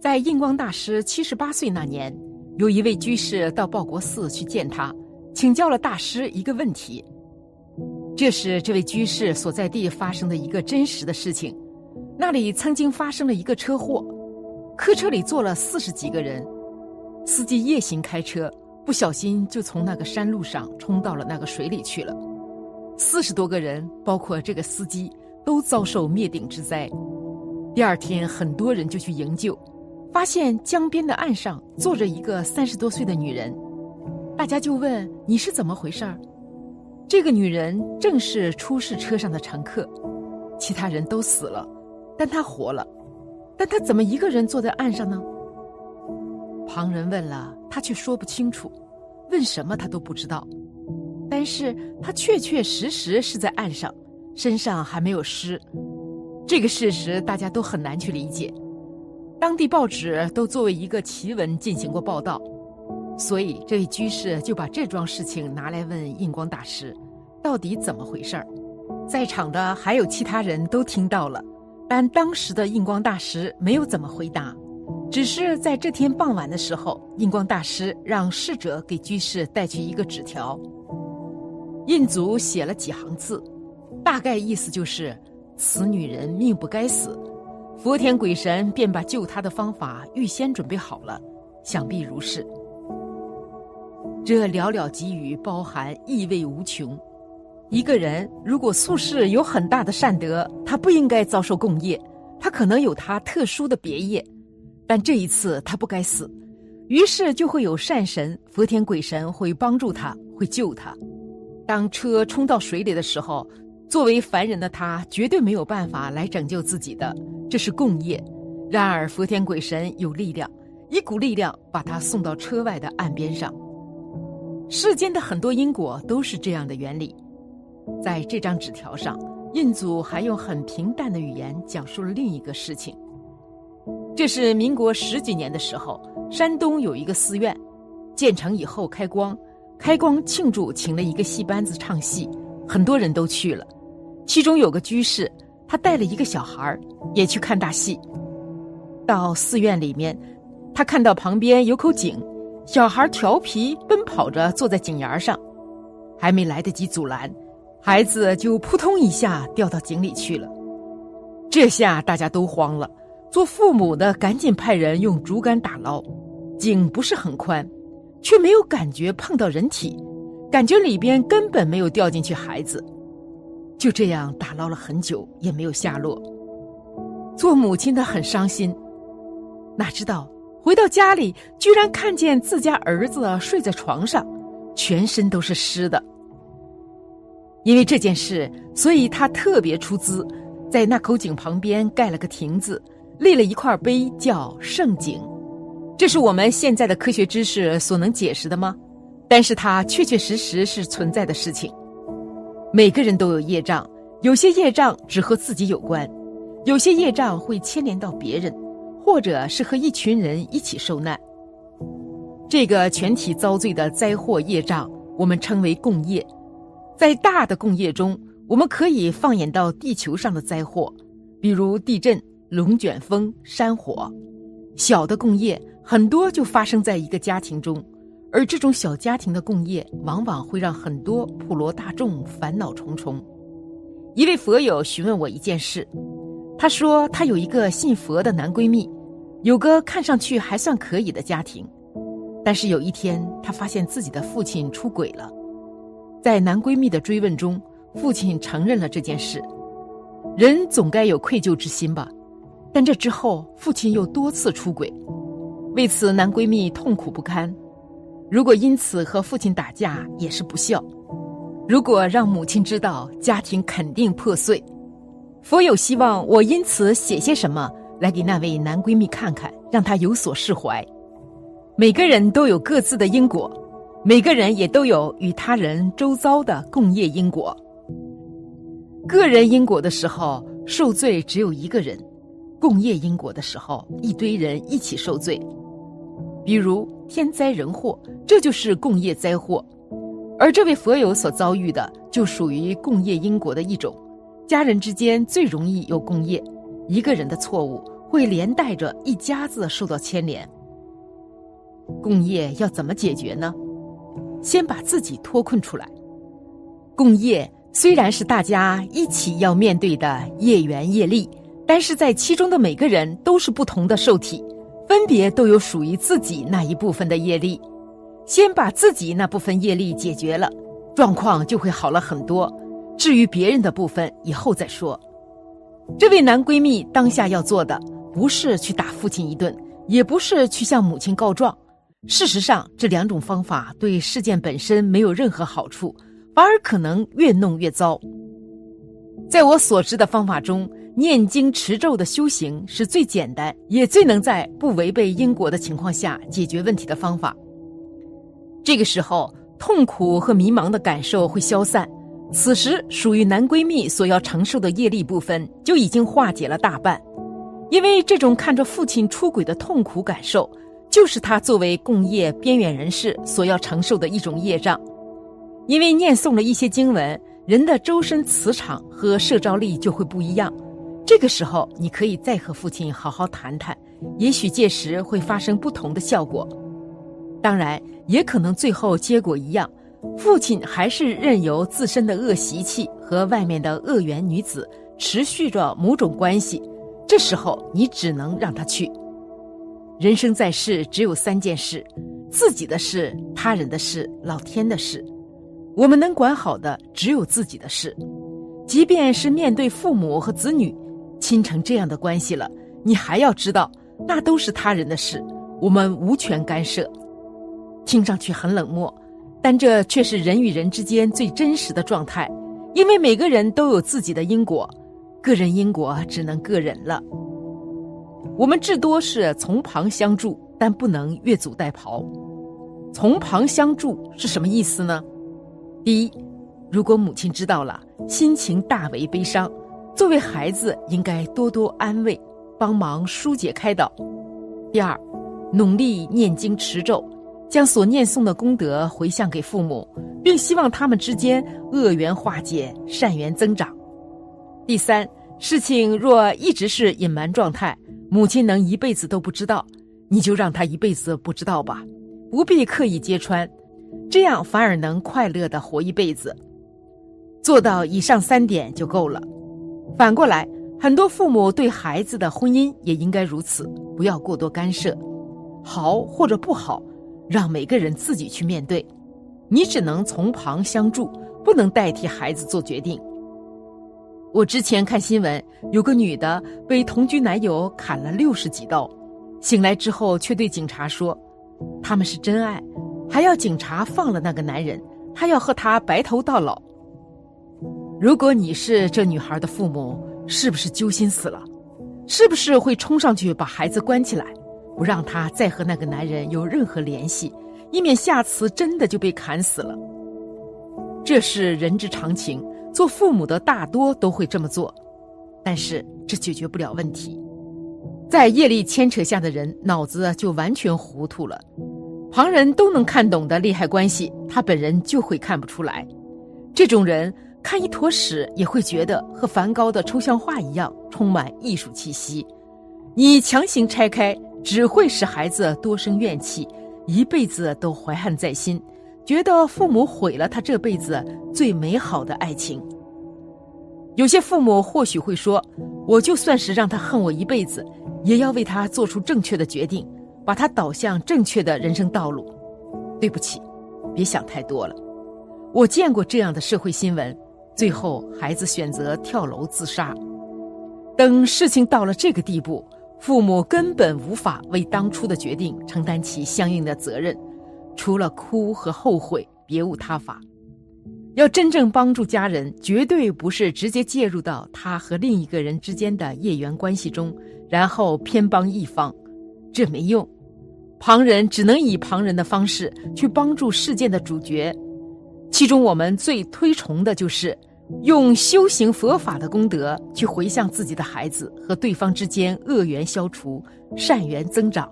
在印光大师七十八岁那年，有一位居士到报国寺去见他，请教了大师一个问题。这是这位居士所在地发生的一个真实的事情。那里曾经发生了一个车祸，客车里坐了四十几个人，司机夜行开车，不小心就从那个山路上冲到了那个水里去了。四十多个人，包括这个司机，都遭受灭顶之灾。第二天，很多人就去营救。发现江边的岸上坐着一个三十多岁的女人，大家就问你是怎么回事儿？这个女人正是出事车上的乘客，其他人都死了，但她活了，但她怎么一个人坐在岸上呢？旁人问了，她却说不清楚，问什么她都不知道，但是她确确实实是在岸上，身上还没有湿，这个事实大家都很难去理解。当地报纸都作为一个奇闻进行过报道，所以这位居士就把这桩事情拿来问印光大师，到底怎么回事儿？在场的还有其他人都听到了，但当时的印光大师没有怎么回答，只是在这天傍晚的时候，印光大师让侍者给居士带去一个纸条，印祖写了几行字，大概意思就是此女人命不该死。佛天鬼神便把救他的方法预先准备好了，想必如是。这寥寥几语包含意味无穷。一个人如果素世有很大的善德，他不应该遭受共业，他可能有他特殊的别业，但这一次他不该死，于是就会有善神、佛天鬼神会帮助他，会救他。当车冲到水里的时候。作为凡人的他，绝对没有办法来拯救自己的，这是共业。然而，佛天鬼神有力量，一股力量把他送到车外的岸边上。世间的很多因果都是这样的原理。在这张纸条上，印祖还用很平淡的语言讲述了另一个事情。这是民国十几年的时候，山东有一个寺院，建成以后开光，开光庆祝，请了一个戏班子唱戏，很多人都去了。其中有个居士，他带了一个小孩也去看大戏。到寺院里面，他看到旁边有口井，小孩调皮奔跑着坐在井沿上，还没来得及阻拦，孩子就扑通一下掉到井里去了。这下大家都慌了，做父母的赶紧派人用竹竿打捞，井不是很宽，却没有感觉碰到人体，感觉里边根本没有掉进去孩子。就这样打捞了很久，也没有下落。做母亲的很伤心，哪知道回到家里，居然看见自家儿子睡在床上，全身都是湿的。因为这件事，所以他特别出资，在那口井旁边盖了个亭子，立了一块碑，叫圣井。这是我们现在的科学知识所能解释的吗？但是它确确实实是存在的事情。每个人都有业障，有些业障只和自己有关，有些业障会牵连到别人，或者是和一群人一起受难。这个全体遭罪的灾祸业障，我们称为共业。在大的共业中，我们可以放眼到地球上的灾祸，比如地震、龙卷风、山火；小的共业很多就发生在一个家庭中。而这种小家庭的共业，往往会让很多普罗大众烦恼重重。一位佛友询问我一件事，他说他有一个信佛的男闺蜜，有个看上去还算可以的家庭，但是有一天他发现自己的父亲出轨了。在男闺蜜的追问中，父亲承认了这件事。人总该有愧疚之心吧？但这之后，父亲又多次出轨，为此男闺蜜痛苦不堪。如果因此和父亲打架，也是不孝；如果让母亲知道，家庭肯定破碎。佛有希望我因此写些什么来给那位男闺蜜看看，让她有所释怀。每个人都有各自的因果，每个人也都有与他人周遭的共业因果。个人因果的时候，受罪只有一个人；共业因果的时候，一堆人一起受罪。比如天灾人祸，这就是共业灾祸，而这位佛友所遭遇的就属于共业因果的一种。家人之间最容易有共业，一个人的错误会连带着一家子受到牵连。共业要怎么解决呢？先把自己脱困出来。共业虽然是大家一起要面对的业缘业力，但是在其中的每个人都是不同的受体，分别都有属于自己那一部分的业力。先把自己那部分业力解决了，状况就会好了很多。至于别人的部分，以后再说。这位男闺蜜当下要做的，不是去打父亲一顿，也不是去向母亲告状。事实上，这两种方法对事件本身没有任何好处，反而可能越弄越糟。在我所知的方法中，念经持咒的修行是最简单，也最能在不违背因果的情况下解决问题的方法。这个时候，痛苦和迷茫的感受会消散。此时，属于男闺蜜所要承受的业力部分就已经化解了大半，因为这种看着父亲出轨的痛苦感受。就是他作为共业边缘人士所要承受的一种业障，因为念诵了一些经文，人的周身磁场和摄招力就会不一样。这个时候，你可以再和父亲好好谈谈，也许届时会发生不同的效果。当然，也可能最后结果一样，父亲还是任由自身的恶习气和外面的恶缘女子持续着某种关系。这时候，你只能让他去。人生在世，只有三件事：自己的事、他人的事、老天的事。我们能管好的只有自己的事。即便是面对父母和子女，亲成这样的关系了，你还要知道，那都是他人的事，我们无权干涉。听上去很冷漠，但这却是人与人之间最真实的状态。因为每个人都有自己的因果，个人因果只能个人了。我们至多是从旁相助，但不能越俎代庖。从旁相助是什么意思呢？第一，如果母亲知道了，心情大为悲伤，作为孩子应该多多安慰，帮忙疏解开导。第二，努力念经持咒，将所念诵的功德回向给父母，并希望他们之间恶缘化解，善缘增长。第三，事情若一直是隐瞒状态。母亲能一辈子都不知道，你就让她一辈子不知道吧，不必刻意揭穿，这样反而能快乐的活一辈子。做到以上三点就够了。反过来，很多父母对孩子的婚姻也应该如此，不要过多干涉，好或者不好，让每个人自己去面对，你只能从旁相助，不能代替孩子做决定。我之前看新闻，有个女的被同居男友砍了六十几刀，醒来之后却对警察说：“他们是真爱，还要警察放了那个男人，她要和他白头到老。”如果你是这女孩的父母，是不是揪心死了？是不是会冲上去把孩子关起来，不让他再和那个男人有任何联系，以免下次真的就被砍死了？这是人之常情。做父母的大多都会这么做，但是这解决不了问题。在业力牵扯下的人，脑子就完全糊涂了。旁人都能看懂的利害关系，他本人就会看不出来。这种人看一坨屎也会觉得和梵高的抽象画一样，充满艺术气息。你强行拆开，只会使孩子多生怨气，一辈子都怀恨在心。觉得父母毁了他这辈子最美好的爱情。有些父母或许会说：“我就算是让他恨我一辈子，也要为他做出正确的决定，把他导向正确的人生道路。”对不起，别想太多了。我见过这样的社会新闻，最后孩子选择跳楼自杀。等事情到了这个地步，父母根本无法为当初的决定承担起相应的责任。除了哭和后悔，别无他法。要真正帮助家人，绝对不是直接介入到他和另一个人之间的业缘关系中，然后偏帮一方，这没用。旁人只能以旁人的方式去帮助事件的主角。其中我们最推崇的就是用修行佛法的功德去回向自己的孩子和对方之间恶缘消除，善缘增长。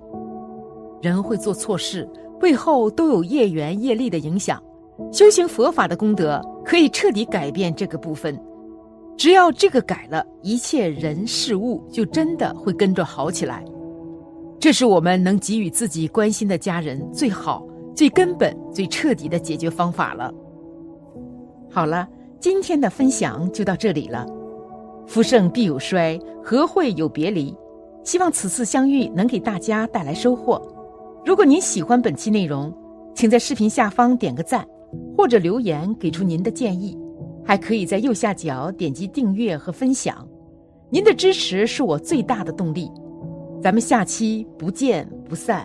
人会做错事。背后都有业缘业力的影响，修行佛法的功德可以彻底改变这个部分。只要这个改了，一切人事物就真的会跟着好起来。这是我们能给予自己关心的家人最好、最根本、最彻底的解决方法了。好了，今天的分享就到这里了。福盛必有衰，和会有别离？希望此次相遇能给大家带来收获。如果您喜欢本期内容，请在视频下方点个赞，或者留言给出您的建议。还可以在右下角点击订阅和分享，您的支持是我最大的动力。咱们下期不见不散。